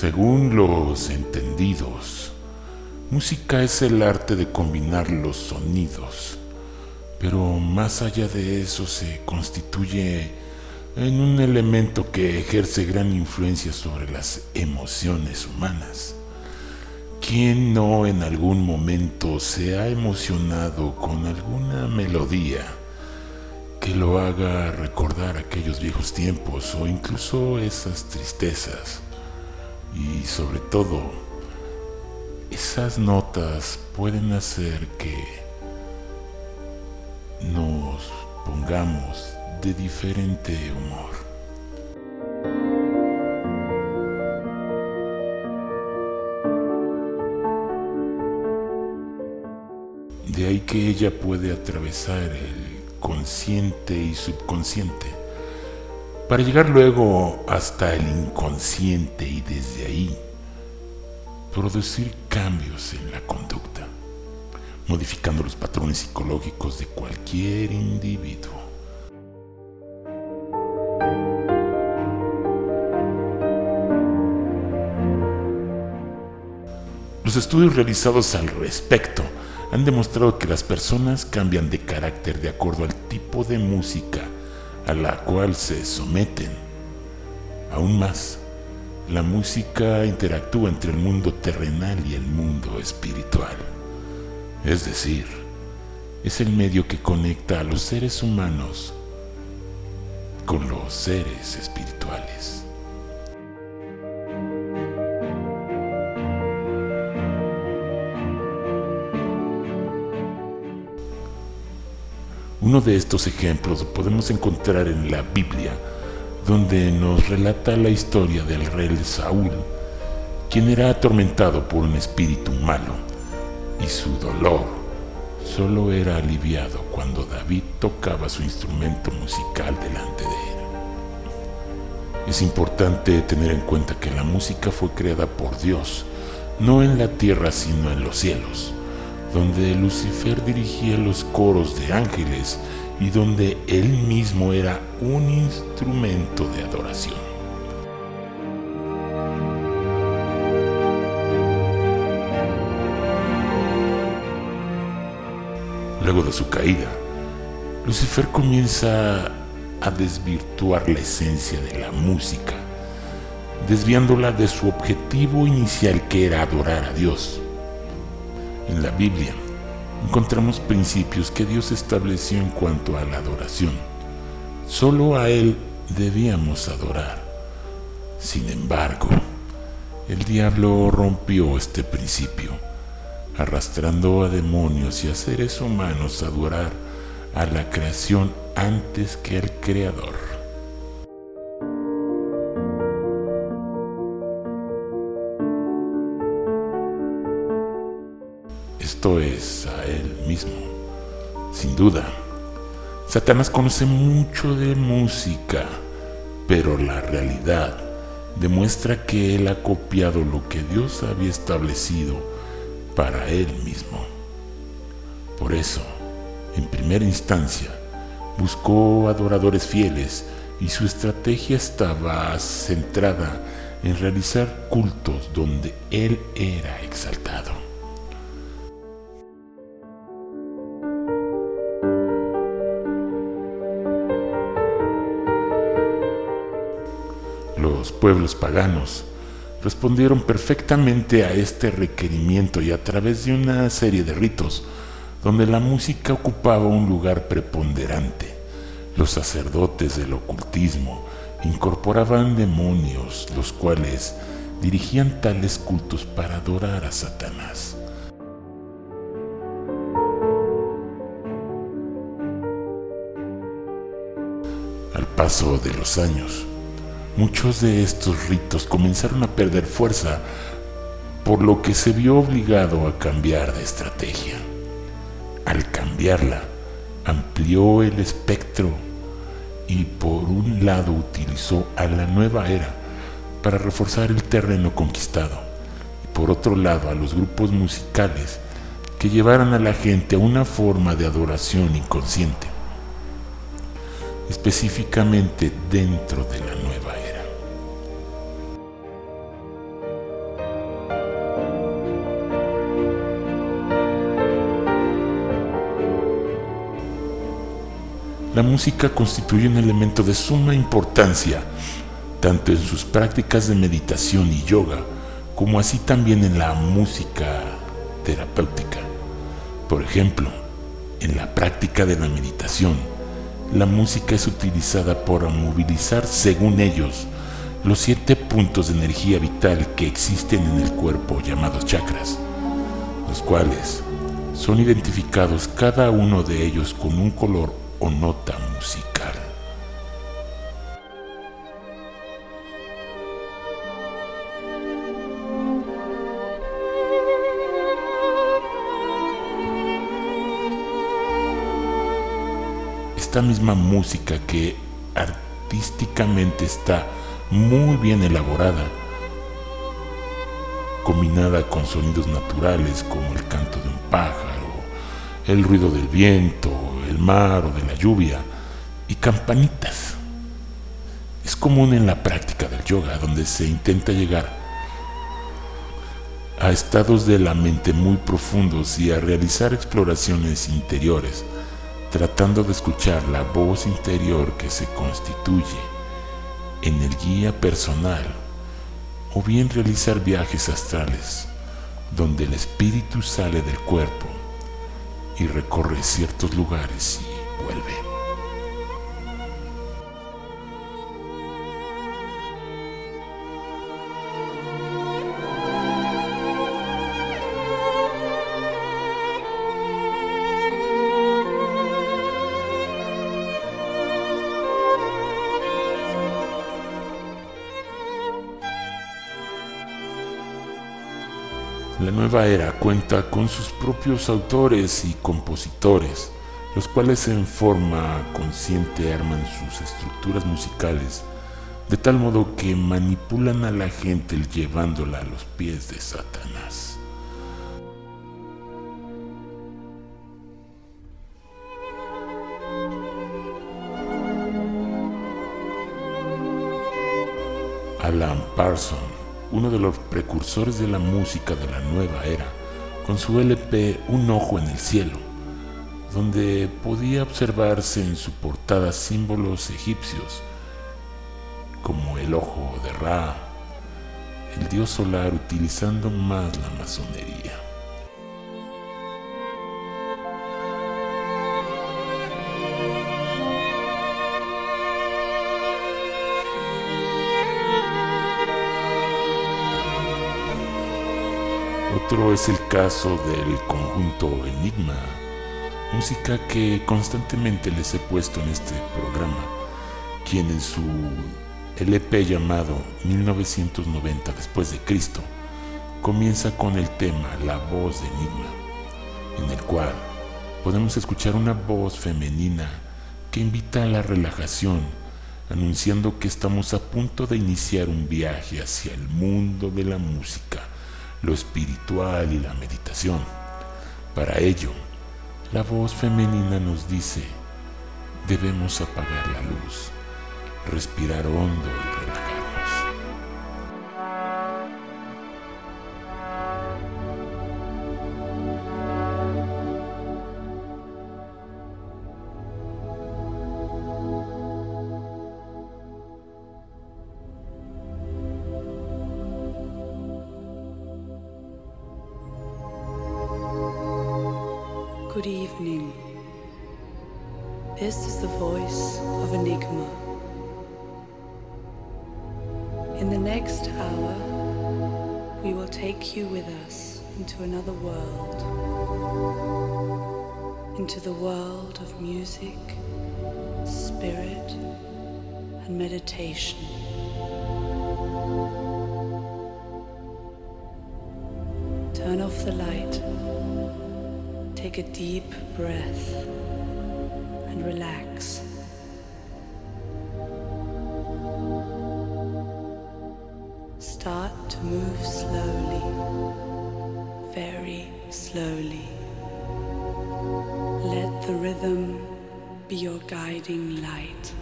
Según los entendidos, música es el arte de combinar los sonidos, pero más allá de eso se constituye en un elemento que ejerce gran influencia sobre las emociones humanas. ¿Quién no en algún momento se ha emocionado con alguna melodía que lo haga recordar aquellos viejos tiempos o incluso esas tristezas? Y sobre todo, esas notas pueden hacer que nos pongamos de diferente humor. De ahí que ella puede atravesar el consciente y subconsciente para llegar luego hasta el inconsciente y desde ahí producir cambios en la conducta, modificando los patrones psicológicos de cualquier individuo. Los estudios realizados al respecto han demostrado que las personas cambian de carácter de acuerdo al tipo de música a la cual se someten. Aún más, la música interactúa entre el mundo terrenal y el mundo espiritual. Es decir, es el medio que conecta a los seres humanos con los seres espirituales. Uno de estos ejemplos podemos encontrar en la Biblia, donde nos relata la historia del rey Saúl, quien era atormentado por un espíritu malo, y su dolor solo era aliviado cuando David tocaba su instrumento musical delante de él. Es importante tener en cuenta que la música fue creada por Dios, no en la tierra sino en los cielos donde Lucifer dirigía los coros de ángeles y donde él mismo era un instrumento de adoración. Luego de su caída, Lucifer comienza a desvirtuar la esencia de la música, desviándola de su objetivo inicial que era adorar a Dios. En la Biblia encontramos principios que Dios estableció en cuanto a la adoración. Solo a Él debíamos adorar. Sin embargo, el diablo rompió este principio, arrastrando a demonios y a seres humanos a adorar a la creación antes que al Creador. Esto es a Él mismo. Sin duda, Satanás conoce mucho de música, pero la realidad demuestra que Él ha copiado lo que Dios había establecido para Él mismo. Por eso, en primera instancia, buscó adoradores fieles y su estrategia estaba centrada en realizar cultos donde Él era exaltado. Pueblos paganos respondieron perfectamente a este requerimiento y a través de una serie de ritos donde la música ocupaba un lugar preponderante. Los sacerdotes del ocultismo incorporaban demonios, los cuales dirigían tales cultos para adorar a Satanás. Al paso de los años, Muchos de estos ritos comenzaron a perder fuerza, por lo que se vio obligado a cambiar de estrategia. Al cambiarla, amplió el espectro y por un lado utilizó a la nueva era para reforzar el terreno conquistado y por otro lado a los grupos musicales que llevaran a la gente a una forma de adoración inconsciente, específicamente dentro de la nueva la música constituye un elemento de suma importancia, tanto en sus prácticas de meditación y yoga, como así también en la música terapéutica. Por ejemplo, en la práctica de la meditación, la música es utilizada para movilizar, según ellos, los siete puntos de energía vital que existen en el cuerpo llamados chakras, los cuales son identificados cada uno de ellos con un color o nota musical. Esta misma música que artísticamente está muy bien elaborada, combinada con sonidos naturales como el canto de un pájaro, el ruido del viento, el mar o de la lluvia, y campanitas. Es común en la práctica del yoga, donde se intenta llegar a estados de la mente muy profundos y a realizar exploraciones interiores, tratando de escuchar la voz interior que se constituye en el guía personal o bien realizar viajes astrales donde el espíritu sale del cuerpo y recorre ciertos lugares y vuelve. Nueva era cuenta con sus propios autores y compositores, los cuales en forma consciente arman sus estructuras musicales, de tal modo que manipulan a la gente llevándola a los pies de Satanás. Alan Parsons uno de los precursores de la música de la nueva era, con su LP Un ojo en el cielo, donde podía observarse en su portada símbolos egipcios, como el ojo de Ra, el dios solar utilizando más la masonería. Otro es el caso del conjunto Enigma, música que constantemente les he puesto en este programa, quien en su LP llamado 1990 después de Cristo comienza con el tema La voz de Enigma, en el cual podemos escuchar una voz femenina que invita a la relajación, anunciando que estamos a punto de iniciar un viaje hacia el mundo de la música lo espiritual y la meditación. Para ello, la voz femenina nos dice, debemos apagar la luz, respirar hondo Good evening. This is the voice of Enigma. In the next hour, we will take you with us into another world. Into the world of music, spirit, and meditation. Take a deep breath and relax. Start to move slowly, very slowly. Let the rhythm be your guiding light.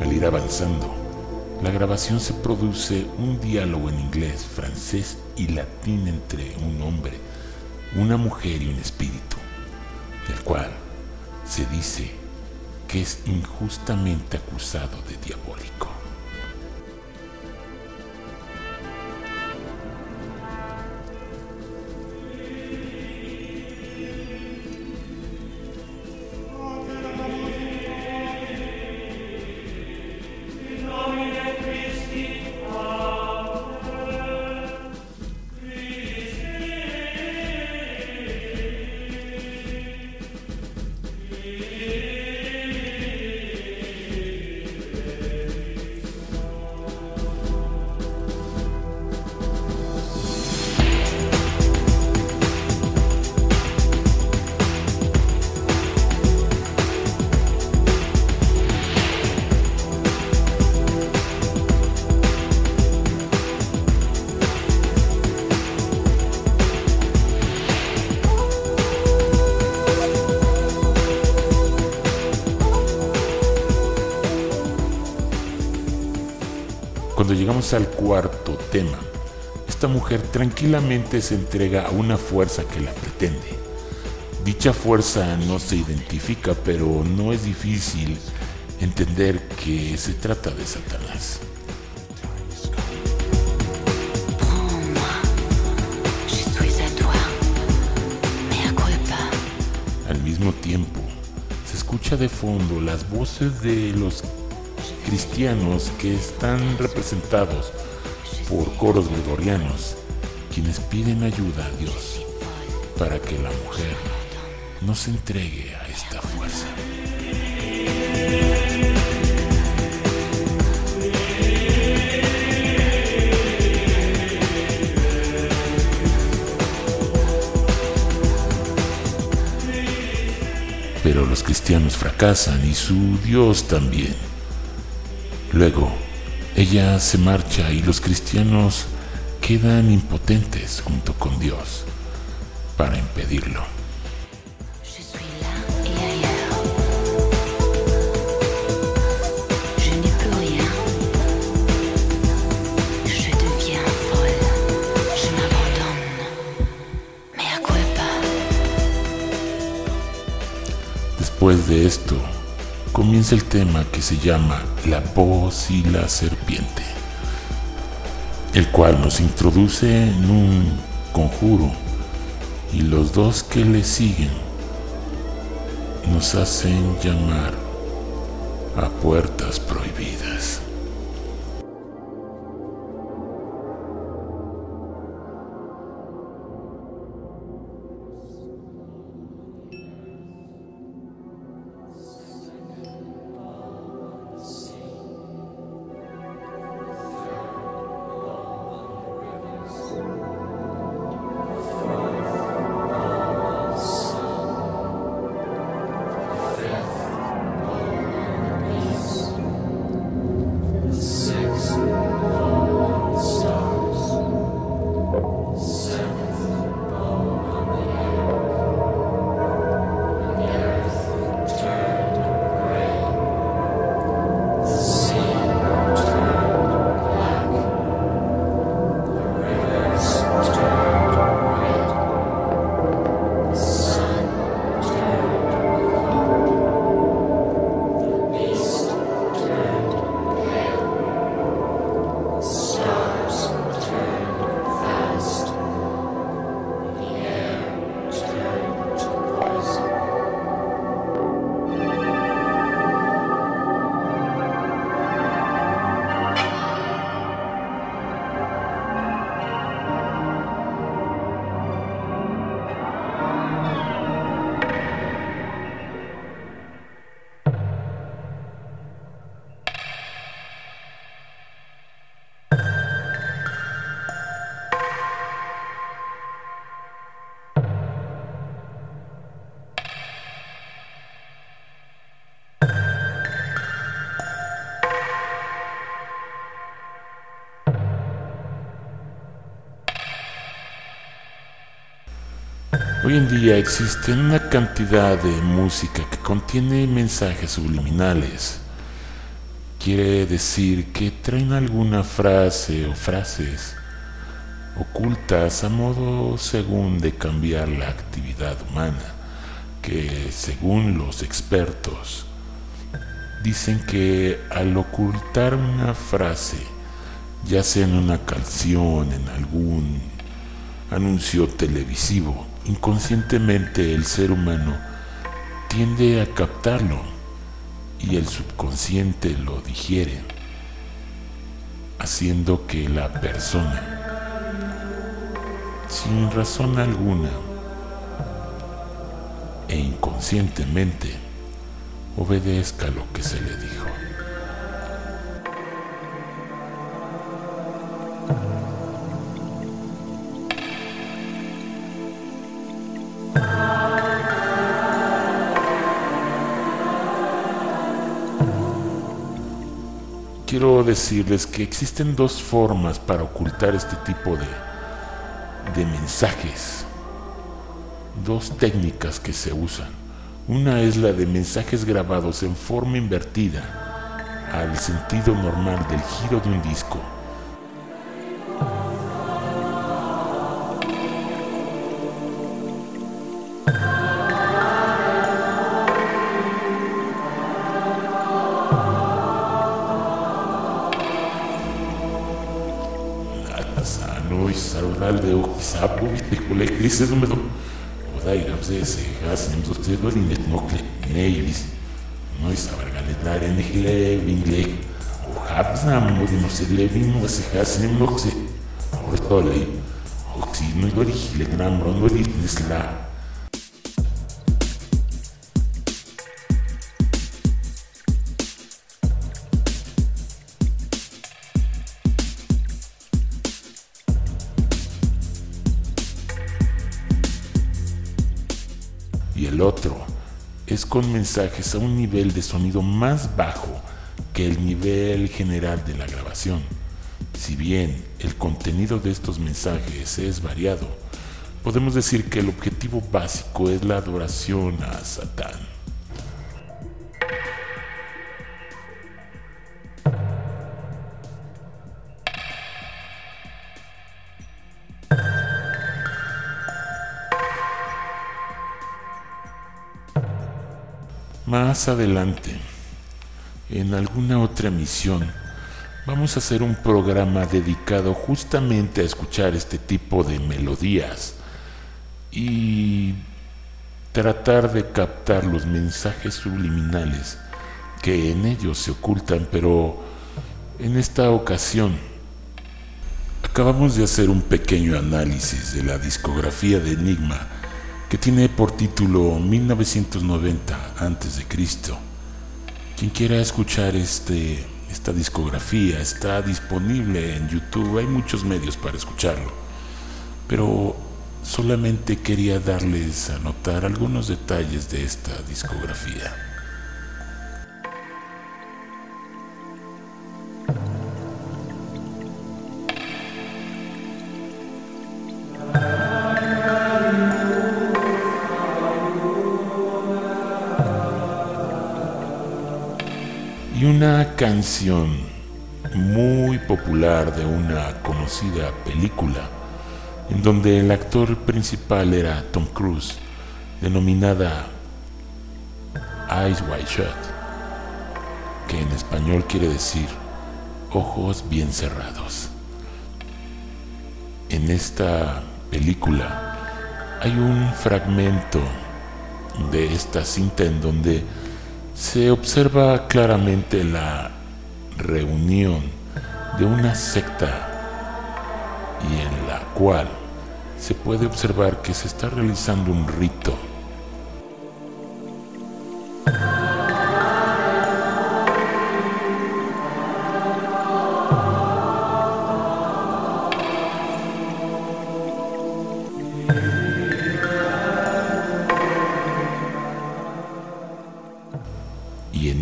Al ir avanzando, la grabación se produce un diálogo en inglés, francés y latín entre un hombre, una mujer y un espíritu, el cual se dice que es injustamente acusado de diabólico. Tema, esta mujer tranquilamente se entrega a una fuerza que la pretende. Dicha fuerza no se identifica, pero no es difícil entender que se trata de Satanás. Al mismo tiempo, se escucha de fondo las voces de los cristianos que están representados por coros gregorianos, quienes piden ayuda a Dios para que la mujer no se entregue a esta fuerza. Pero los cristianos fracasan y su Dios también. Luego, ella se marcha y los cristianos quedan impotentes junto con Dios para impedirlo. Después de esto, comienza el tema que se llama La voz y la serpiente, el cual nos introduce en un conjuro y los dos que le siguen nos hacen llamar a puertas prohibidas. Hoy en día existe una cantidad de música que contiene mensajes subliminales, quiere decir que traen alguna frase o frases ocultas a modo según de cambiar la actividad humana, que según los expertos dicen que al ocultar una frase, ya sea en una canción, en algún anuncio televisivo, inconscientemente el ser humano tiende a captarlo y el subconsciente lo digiere, haciendo que la persona sin razón alguna e inconscientemente obedezca lo que se le dijo. Quiero decirles que existen dos formas para ocultar este tipo de de mensajes. Dos técnicas que se usan. Una es la de mensajes grabados en forma invertida al sentido normal del giro de un disco από τι κολεκτρίσει εδώ με το. Ο Δάιγραψε, σε χάσει να μην το ξέρω, δεν είναι την όκλη. Ναι, ει. Νόη στα βαργαλέτα, δεν έχει. Ο χάπη να μου δίνει, λέει, μου σε χάσει να μην το ξέρω. Ο ξύνο, το ρίχνει, λέει. Otro es con mensajes a un nivel de sonido más bajo que el nivel general de la grabación. Si bien el contenido de estos mensajes es variado, podemos decir que el objetivo básico es la adoración a Satán. Más adelante, en alguna otra misión, vamos a hacer un programa dedicado justamente a escuchar este tipo de melodías y tratar de captar los mensajes subliminales que en ellos se ocultan, pero en esta ocasión acabamos de hacer un pequeño análisis de la discografía de Enigma que tiene por título 1990 a.C. Quien quiera escuchar este, esta discografía está disponible en YouTube, hay muchos medios para escucharlo, pero solamente quería darles a notar algunos detalles de esta discografía. Una canción muy popular de una conocida película en donde el actor principal era Tom Cruise, denominada Eyes Wide Shut, que en español quiere decir ojos bien cerrados. En esta película hay un fragmento de esta cinta en donde se observa claramente la reunión de una secta y en la cual se puede observar que se está realizando un rito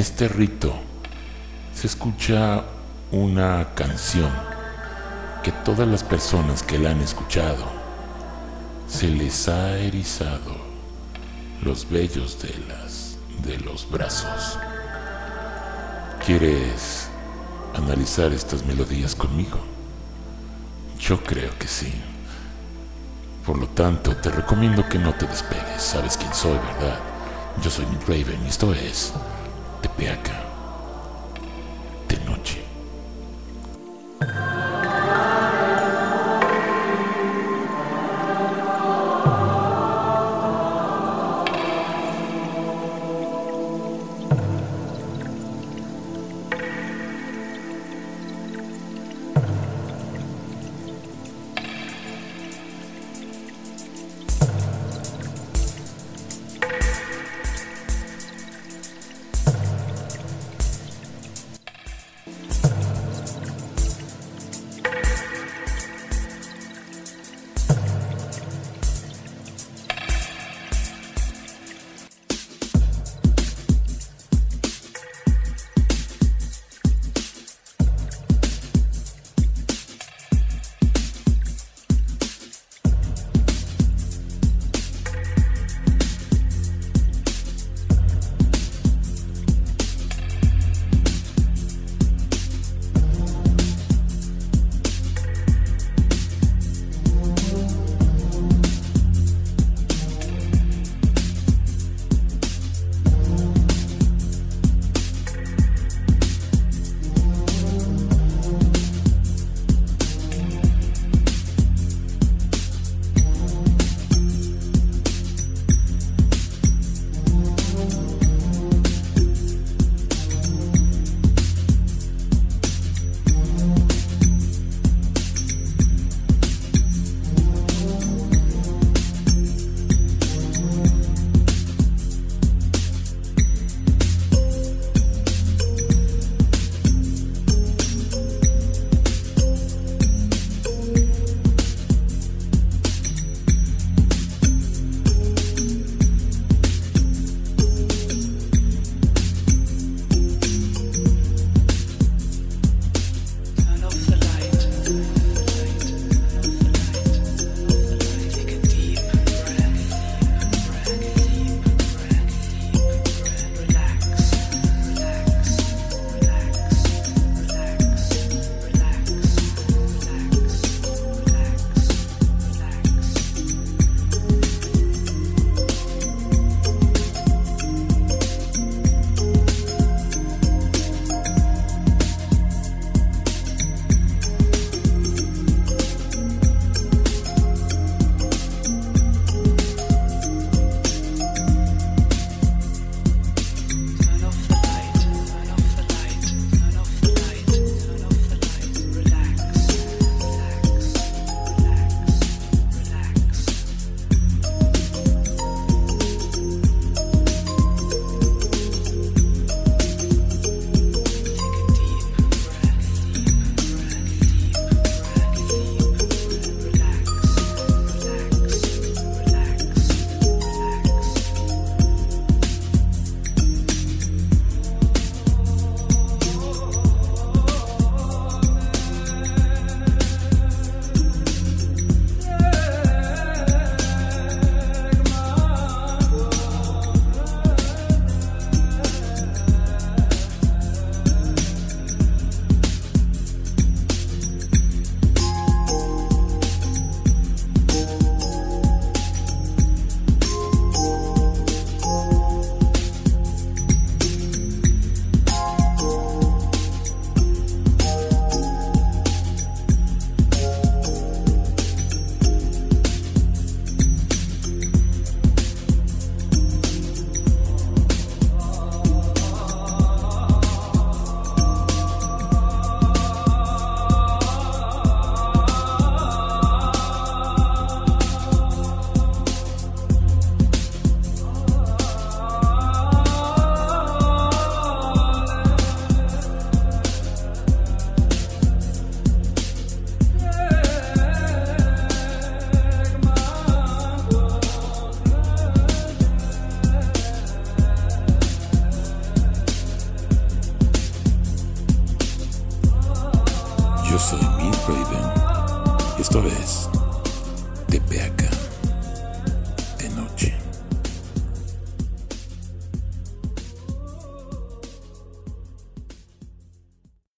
este rito se escucha una canción que todas las personas que la han escuchado se les ha erizado los vellos de, las, de los brazos. ¿Quieres analizar estas melodías conmigo? Yo creo que sí. Por lo tanto, te recomiendo que no te despegues. Sabes quién soy, ¿verdad? Yo soy Nick Raven y esto es the bear